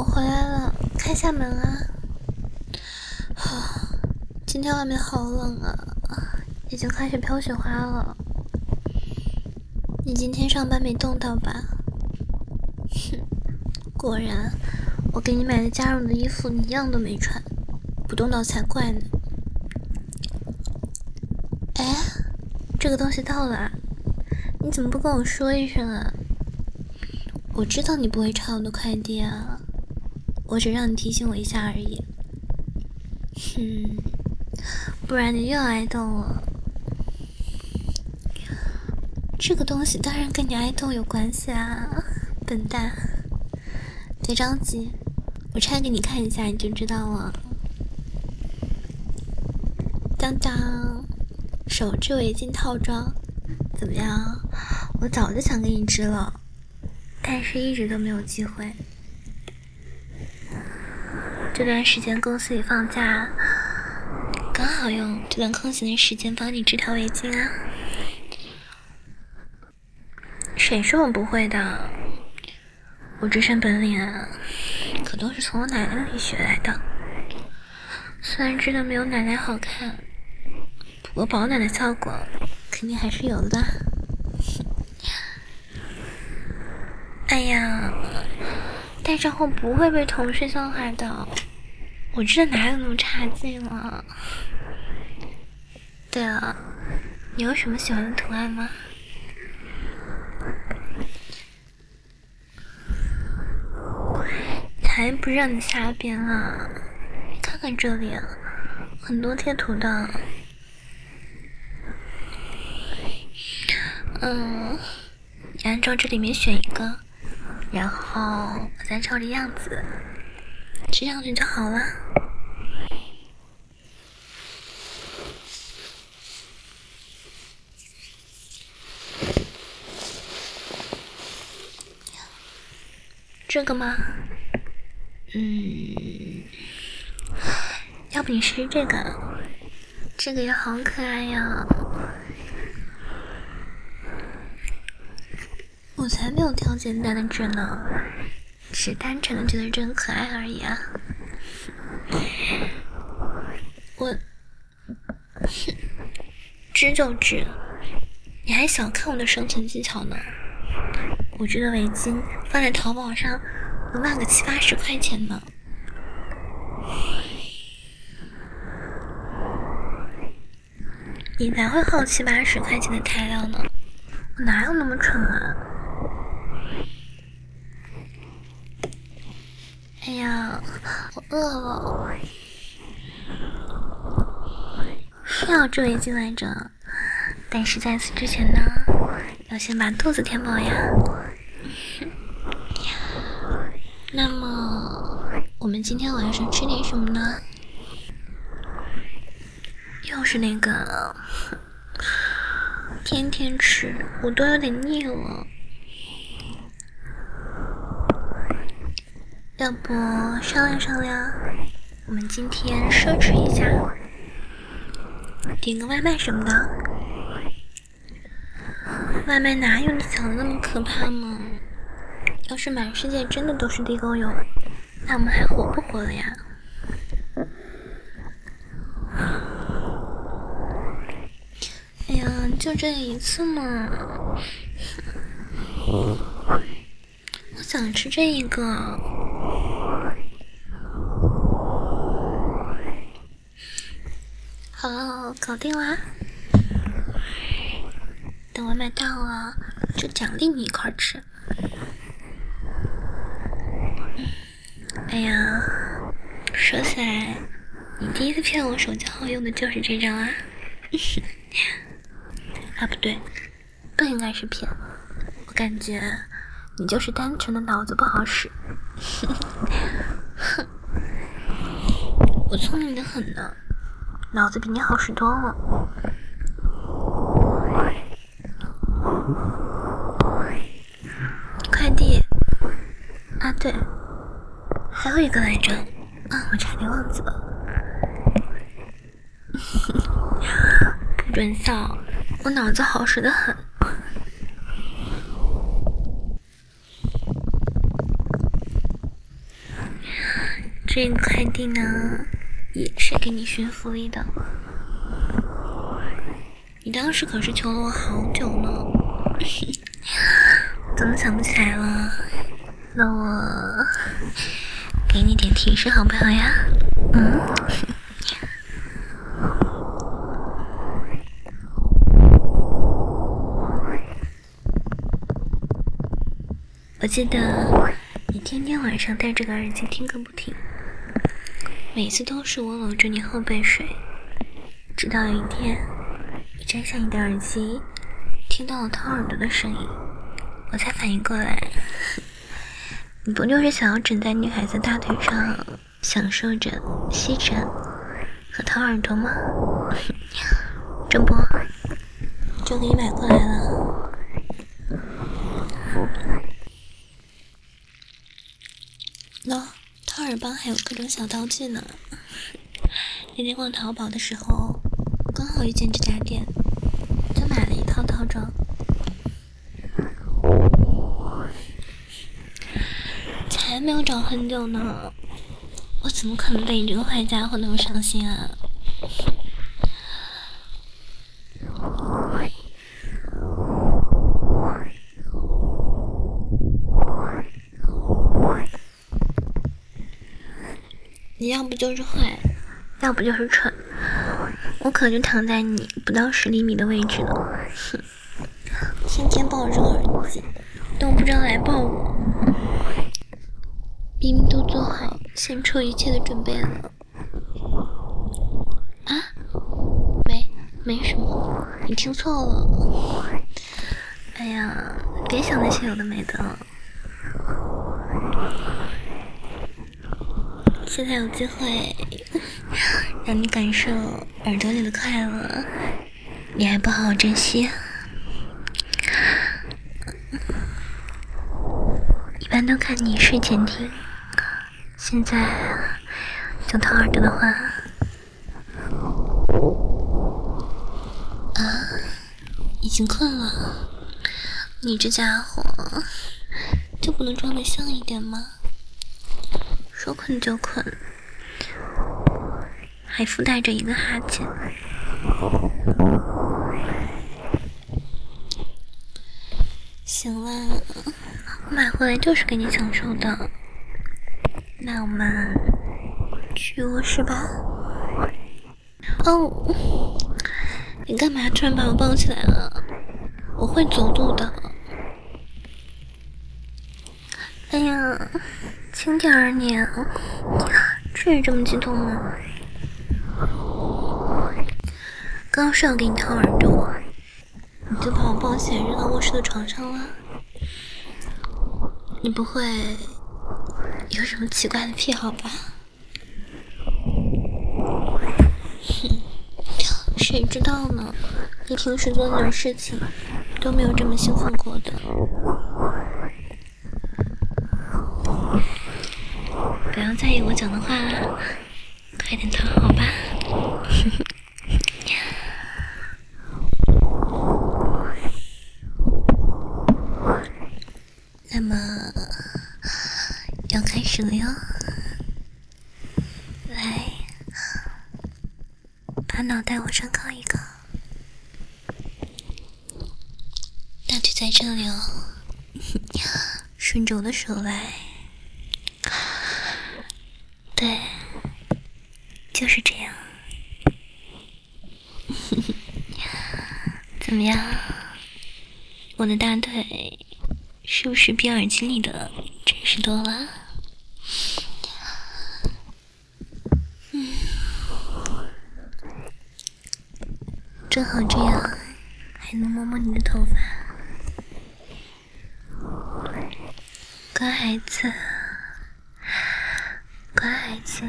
我回来了，开下门啊！啊，今天外面好冷啊，已经开始飘雪花了。你今天上班没冻到吧？哼，果然，我给你买的加绒的衣服你一样都没穿，不冻到才怪呢。哎，这个东西到了，你怎么不跟我说一声啊？我知道你不会拆我的快递啊，我只让你提醒我一下而已。哼，不然你又挨冻了。这个东西当然跟你挨冻有关系啊，笨蛋！别着急，我拆给你看一下，你就知道了。当当，手织围巾套装，怎么样？我早就想给你织了。但是一直都没有机会。这段时间公司里放假，刚好用这段空闲的时间帮你织条围巾啊。谁说我不会的？我这身本领啊，可都是从我奶奶那里学来的。虽然织的没有奶奶好看，不过保暖的效果肯定还是有的。哎呀，戴上后不会被同事笑话的。我这哪有那么差劲了？对了，你有什么喜欢的图案吗？才不让你瞎编啊！看看这里，很多贴图的。嗯，你按照这里面选一个。然后我再照着样子织上去就好了。这个吗？嗯，要不你试试这个？这个也好可爱呀。我才没有挑简单的织呢，只单纯的觉得真可爱而已啊！我，哼，织就织，你还小看我的生存技巧呢？我织的围巾放在淘宝上能卖个七八十块钱呢。你才会耗七八十块钱的材料呢，我哪有那么蠢啊？哎呀，我饿了，是要织围巾来着，但是在此之前呢，要先把肚子填饱呀。那么，我们今天晚上吃点什么呢？又是那个，天天吃，我都有点腻了。要不商量商量，我们今天奢侈一下，点个外卖什么的。外卖哪有你想的那么可怕嘛？要是满世界真的都是地沟油，那我们还活不活了呀？哎呀，就这一次嘛。我想吃这一个。好了，搞定啦。等外卖到了，就奖励你一块吃。哎呀，说起来，你第一次骗我手机号用的就是这张啊？啊，不对，不应该是骗。我感觉你就是单纯的脑子不好使。哼，我聪明的很呢。脑子比你好使多了。快递啊，对，还有一个来着啊，我差点忘记了。不准笑，我脑子好使的很。这个快递呢，也是给你寻福利的。你当时可是求了我好久呢，怎么想不起来了？那我给你点提示好不好呀？嗯。我记得你天天晚上戴着个耳机听个不停，每次都是我搂着你后背睡，直到有一天。摘下你的耳机，听到了掏耳朵的声音，我才反应过来，你不就是想要枕在女孩子大腿上，享受着吸枕和掏耳朵吗？这不，就给你买过来了。喏，掏耳棒还有各种小道具呢。那天逛淘宝的时候，刚好遇见这家店。就买了一套套装，才没有找很久呢，我怎么可能对你这个坏家伙那么上心啊？要不就是坏，要不就是蠢。我可就躺在你不到十厘米的位置呢，哼！天天抱着这个耳机，都不知道来抱我，明明都做好献出一切的准备了。啊？没，没什么，你听错了。哎呀，别想那些有的没的现在有机会让你感受耳朵里的快乐，你还不好好珍惜？一般都看你睡前听，现在就掏耳朵的话，啊，已经困了。你这家伙就不能装得像一点吗？说困就困，还附带着一个哈欠。行了，我买回来就是给你享受的。那我们去卧室吧。哦，你干嘛突然把我抱起来了？我会走路的。哎呀！轻点儿你，至于这么激动吗？刚刚是要给你掏耳朵，你就把我抱起来扔到卧室的床上了？你不会有什么奇怪的癖好吧？哼，谁知道呢？你平时做那种事情都没有这么兴奋过的。不要在意我讲的话，快点躺好吧。那么要开始了哟，来，把脑袋往上靠一靠，大腿在这里哦，顺着我的手来。对，就是这样。怎怎么样？我的大腿是不是比耳机里的真实多了？嗯，正好这样，还能摸摸你的头发。乖孩子。乖孩子，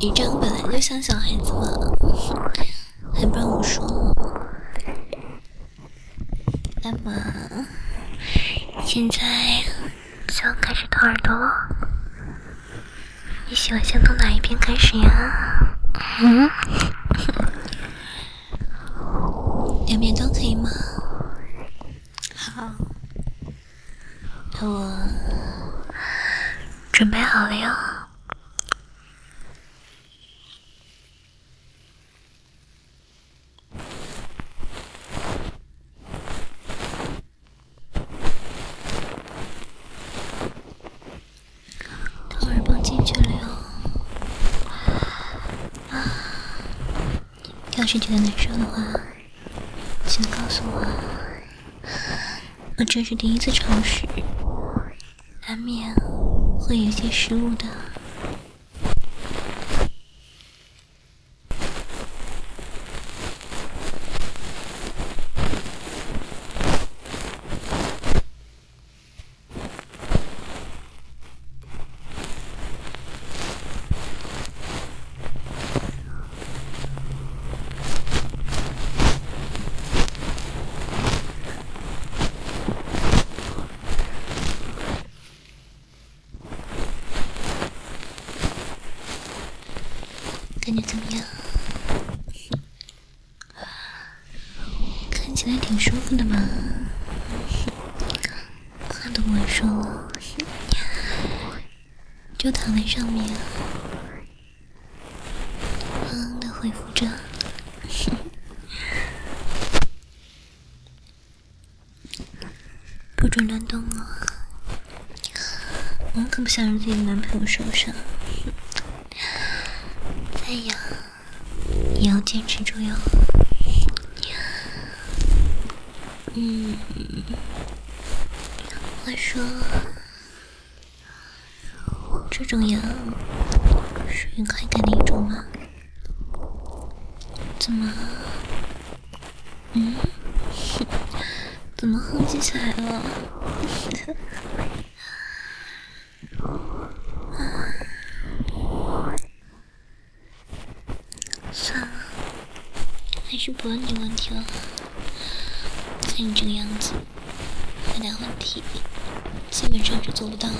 你这样本来就像小孩子嘛，还不让我说了。那么，现在就要开始掏耳朵了。你喜欢先从哪一边开始呀？嗯？两边都可以吗？好。那我准备好了哟。要是觉得难受的话，请告诉我。我这是第一次尝试，难免会有些失误的。感觉怎么样？看起来挺舒服的嘛，话都不会说了，就躺在上面，安安的恢复着，不准乱动哦，我可不想让自己男朋友受伤呀，也要坚持住哟。嗯，话说，这种羊属于快感的一种吗？怎么？嗯？怎么哼唧起来了？是问你问题了，看你这个样子，回答问题基本上是做不到了。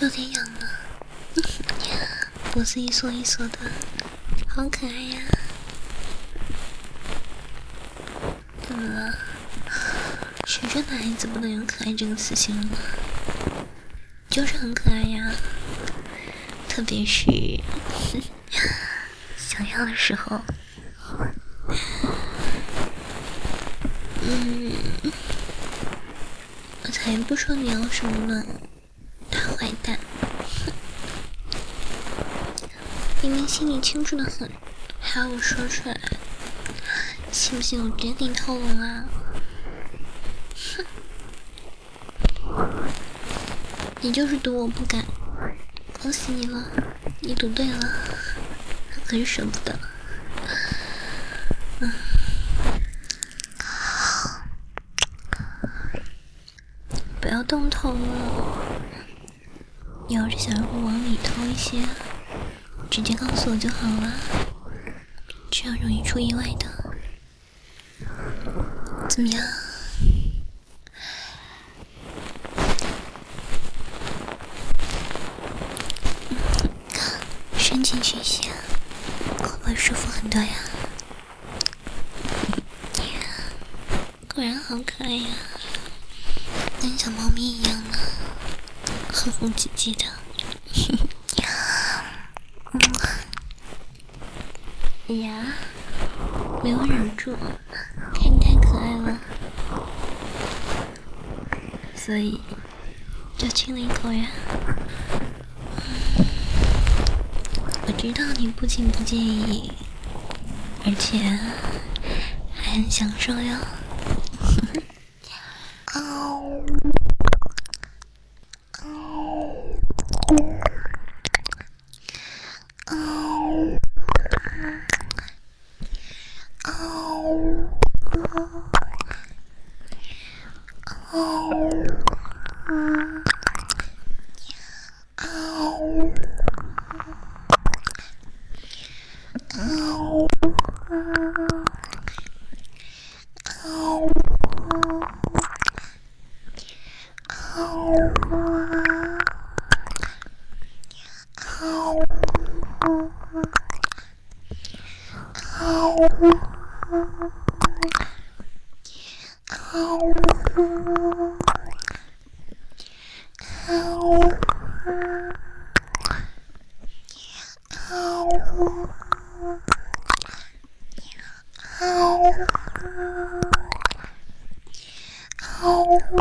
有点痒了。脖子一缩一缩的好可爱呀。怎么了？谁说男孩子不能用可爱这个词形容就是很可爱呀。特别是 想要的时候。嗯我才不说你要什么呢。明明心里清楚的很，还要我说出来，信不信我直接给你套笼啊？哼，你就是赌我不敢，恭喜你了，你赌对了，可是舍不得。嗯，不要动头了，你要是想让我往里偷一些。直接告诉我就好了，这样容易出意外的。怎么样？伸进去一些，会不会舒服很多呀？果然好可爱呀，跟小猫咪一样呢，哼哼唧唧的。哎呀，没有忍住，看你太可爱了，所以就亲了一口呀。我知道你不仅不介意，而且还很享受哟。Oh, Mm-hmm.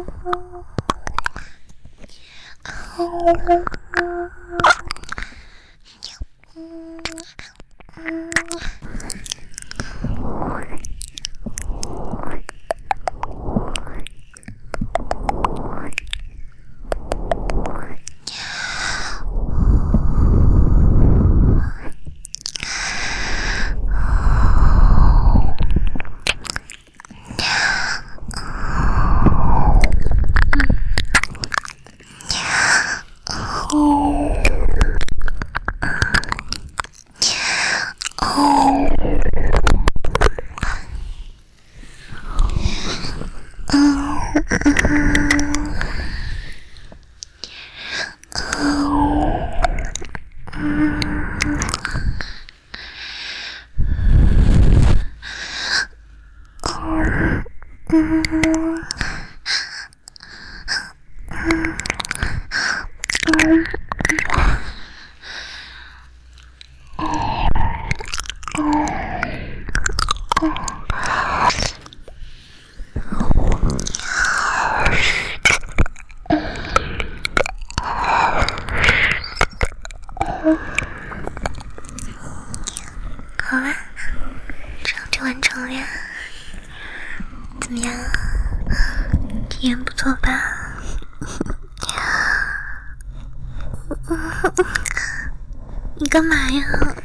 干嘛呀？